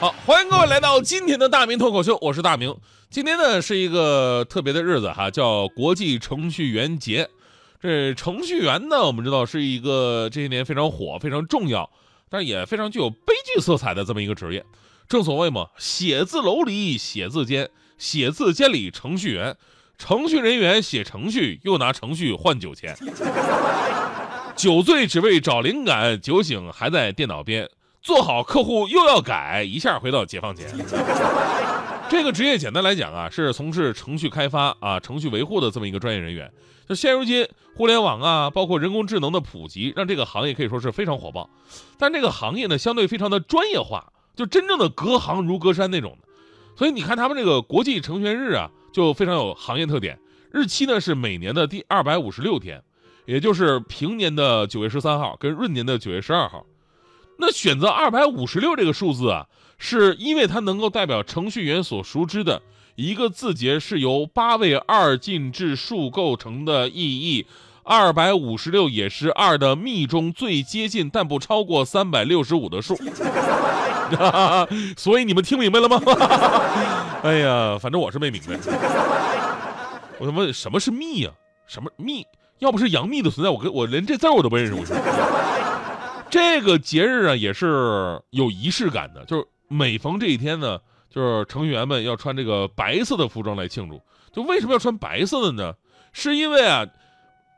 好，欢迎各位来到今天的大明脱口秀，我是大明。今天呢是一个特别的日子哈，叫国际程序员节。这程序员呢，我们知道是一个这些年非常火、非常重要，但是也非常具有悲剧色彩的这么一个职业。正所谓嘛，写字楼里写字间，写字间里程序员，程序人员写程序又拿程序换酒钱，酒醉只为找灵感，酒醒还在电脑边。做好客户又要改，一下回到解放前。这个职业简单来讲啊，是从事程序开发啊、程序维护的这么一个专业人员。就现如今，互联网啊，包括人工智能的普及，让这个行业可以说是非常火爆。但这个行业呢，相对非常的专业化，就真正的隔行如隔山那种。所以你看他们这个国际程序员日啊，就非常有行业特点。日期呢是每年的第二百五十六天，也就是平年的九月十三号跟闰年的九月十二号。那选择二百五十六这个数字啊，是因为它能够代表程序员所熟知的一个字节是由八位二进制数构成的意义。二百五十六也是二的幂中最接近但不超过三百六十五的数。所以你们听明白了吗？哎呀，反正我是没明白。我他妈什么是幂啊？什么幂？要不是杨幂的存在，我跟我连这字我都不认识。我这个节日啊，也是有仪式感的，就是每逢这一天呢，就是程序员们要穿这个白色的服装来庆祝。就为什么要穿白色的呢？是因为啊，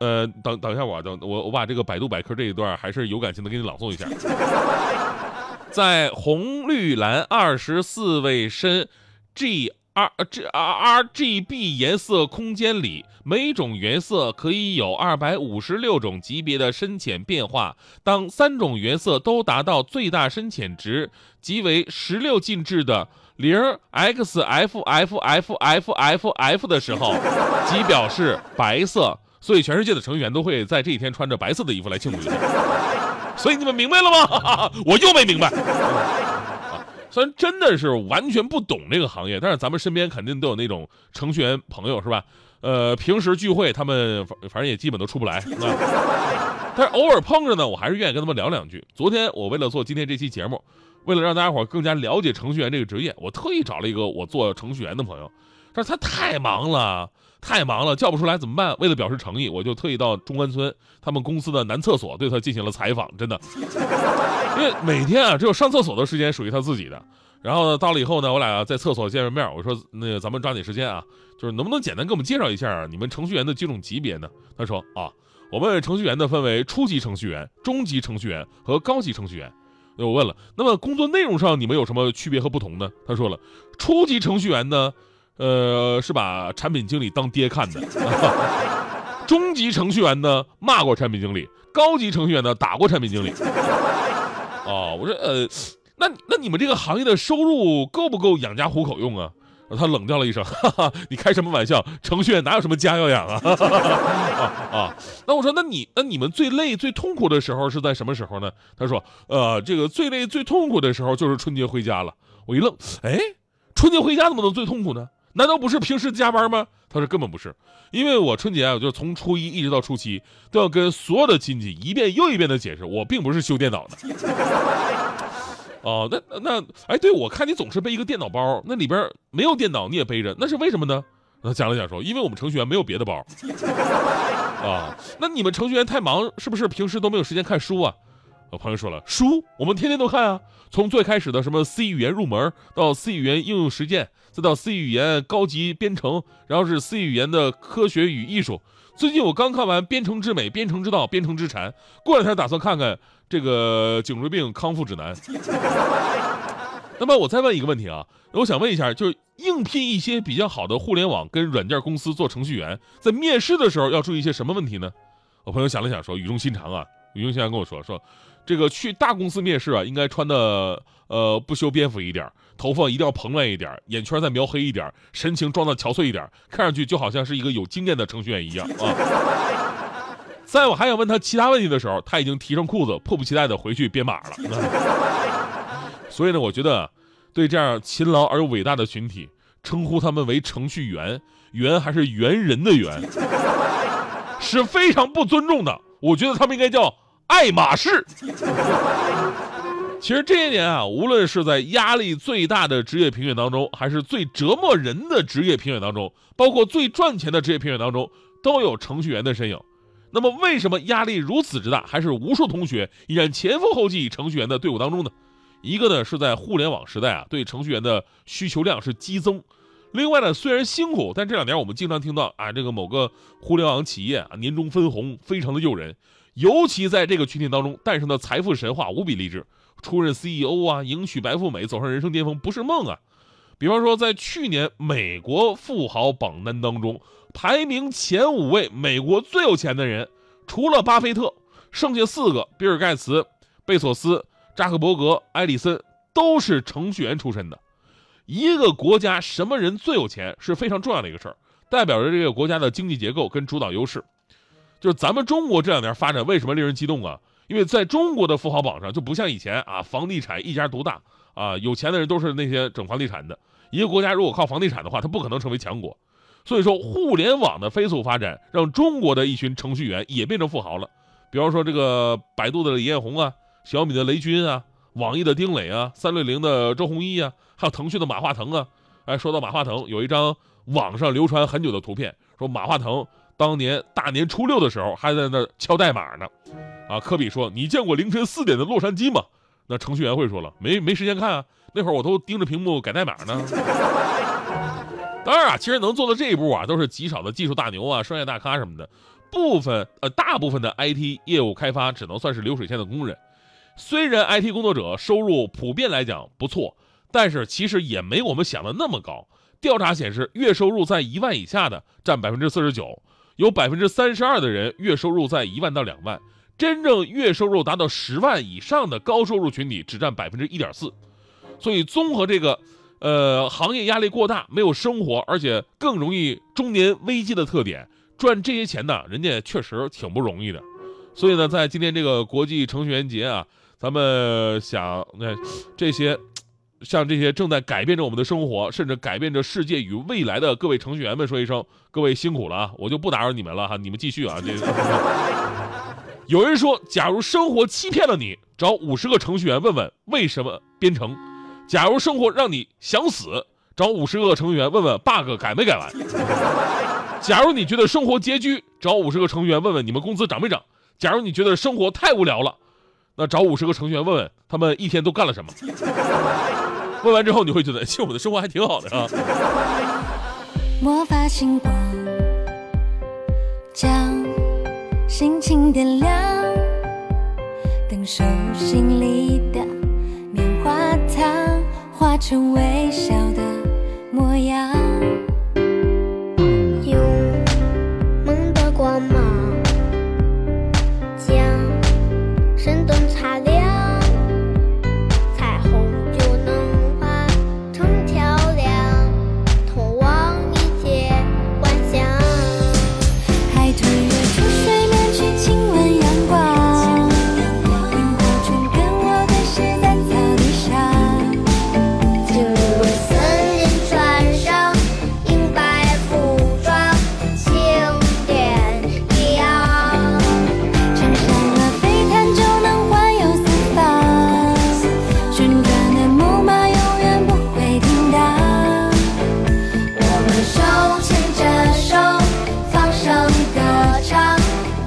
呃，等 等一下，我等我我把这个百度百科这一段还是有感情的给你朗诵一下。在红绿蓝二十四位深 G。R G R G B 颜色空间里，每种颜色可以有二百五十六种级别的深浅变化。当三种颜色都达到最大深浅值，即为十六进制的零 X F F F F F F 的时候，即表示白色。所以全世界的成员都会在这一天穿着白色的衣服来庆祝一下。所以你们明白了吗？我又没明白。虽然真的是完全不懂这个行业，但是咱们身边肯定都有那种程序员朋友，是吧？呃，平时聚会他们反反正也基本都出不来，是 吧但是偶尔碰着呢，我还是愿意跟他们聊两句。昨天我为了做今天这期节目，为了让大家伙更加了解程序员这个职业，我特意找了一个我做程序员的朋友，但是他太忙了，太忙了，叫不出来怎么办？为了表示诚意，我就特意到中关村他们公司的男厕所对他进行了采访，真的。因为每天啊，只有上厕所的时间属于他自己的。然后呢，到了以后呢，我俩在厕所见了面。我说：“那个，咱们抓紧时间啊，就是能不能简单给我们介绍一下你们程序员的几种级别呢？”他说：“啊，我们程序员呢分为初级程序员、中级程序员和高级程序员。”那我问了：“那么工作内容上你们有什么区别和不同呢？”他说了：“初级程序员呢，呃，是把产品经理当爹看的；中级程序员呢，骂过产品经理；高级程序员呢，打过产品经理。”哦，我说呃，那那你们这个行业的收入够不够养家糊口用啊？他冷掉了一声，哈哈，你开什么玩笑？程序员哪有什么家要养啊？哈哈啊啊！那我说，那你那你们最累最痛苦的时候是在什么时候呢？他说，呃，这个最累最痛苦的时候就是春节回家了。我一愣，哎，春节回家怎么能最痛苦呢？难道不是平时加班吗？他说根本不是，因为我春节啊，就从初一一直到初七，都要跟所有的亲戚一遍又一遍的解释，我并不是修电脑的。哦，那那哎，对，我看你总是背一个电脑包，那里边没有电脑你也背着，那是为什么呢？他讲了讲说，因为我们程序员没有别的包。啊，那你们程序员太忙，是不是平时都没有时间看书啊？我朋友说了，书我们天天都看啊，从最开始的什么 C 语言入门，到 C 语言应用实践，再到 C 语言高级编程，然后是 C 语言的科学与艺术。最近我刚看完《编程之美》《编程之道》《编程之禅》，过两天打算看看这个颈椎病康复指南。那么我再问一个问题啊，我想问一下，就是应聘一些比较好的互联网跟软件公司做程序员，在面试的时候要注意一些什么问题呢？我朋友想了想说，语重心长啊。语重心长跟我说说，这个去大公司面试啊，应该穿的呃不修边幅一点，头发一定要蓬乱一点，眼圈再描黑一点，神情装的憔悴一点，看上去就好像是一个有经验的程序员一样啊。在我还想问他其他问题的时候，他已经提上裤子，迫不及待的回去编码了。所以呢，我觉得对这样勤劳而又伟大的群体，称呼他们为程序员，员还是猿人的猿，是非常不尊重的。我觉得他们应该叫爱马仕。其实这些年啊，无论是在压力最大的职业评选当中，还是最折磨人的职业评选当中，包括最赚钱的职业评选当中，都有程序员的身影。那么，为什么压力如此之大，还是无数同学依然前赴后继程序员的队伍当中呢？一个呢是在互联网时代啊，对程序员的需求量是激增；另外呢，虽然辛苦，但这两年我们经常听到啊，这个某个互联网企业啊，年终分红非常的诱人，尤其在这个群体当中诞生的财富神话无比励志，出任 CEO 啊，迎娶白富美，走上人生巅峰不是梦啊。比方说，在去年美国富豪榜单当中，排名前五位美国最有钱的人，除了巴菲特，剩下四个，比尔盖茨、贝索斯、扎克伯格、埃里森，都是程序员出身的。一个国家什么人最有钱是非常重要的一个事儿，代表着这个国家的经济结构跟主导优势。就是咱们中国这两年发展为什么令人激动啊？因为在中国的富豪榜上，就不像以前啊，房地产一家独大啊，有钱的人都是那些整房地产的。一个国家如果靠房地产的话，它不可能成为强国。所以说，互联网的飞速发展，让中国的一群程序员也变成富豪了。比方说，这个百度的李彦宏啊，小米的雷军啊，网易的丁磊啊，三六零的周鸿祎啊，还有腾讯的马化腾啊。哎，说到马化腾，有一张网上流传很久的图片，说马化腾当年大年初六的时候还在那敲代码呢。啊，科比说：“你见过凌晨四点的洛杉矶吗？”那程序员会说了：“没没时间看啊。”那会儿我都盯着屏幕改代码呢。当然啊，其实能做到这一步啊，都是极少的技术大牛啊、商业大咖什么的。部分呃，大部分的 IT 业务开发只能算是流水线的工人。虽然 IT 工作者收入普遍来讲不错，但是其实也没我们想的那么高。调查显示，月收入在一万以下的占百分之四十九，有百分之三十二的人月收入在一万到两万，真正月收入达到十万以上的高收入群体只占百分之一点四。所以，综合这个，呃，行业压力过大，没有生活，而且更容易中年危机的特点，赚这些钱呢，人家确实挺不容易的。所以呢，在今天这个国际程序员节啊，咱们想，那这些，像这些正在改变着我们的生活，甚至改变着世界与未来的各位程序员们说一声，各位辛苦了啊！我就不打扰你们了哈，你们继续啊。这有人说，假如生活欺骗了你，找五十个程序员问问为什么编程。假如生活让你想死，找五十个程序员问问 bug 改没改完。假如你觉得生活拮据，找五十个程序员问问你们工资涨没涨。假如你觉得生活太无聊了，那找五十个程序员问问他们一天都干了什么。问完之后，你会觉得其实我的生活还挺好的啊。魔法星光将心情点亮，等手心里的棉花糖。化成微笑的模样，歌唱。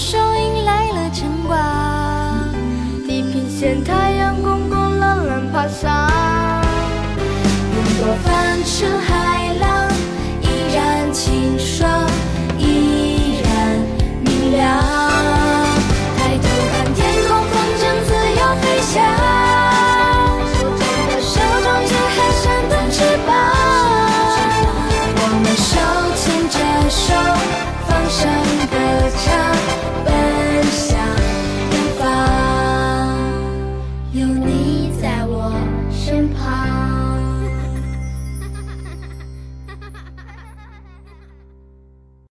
手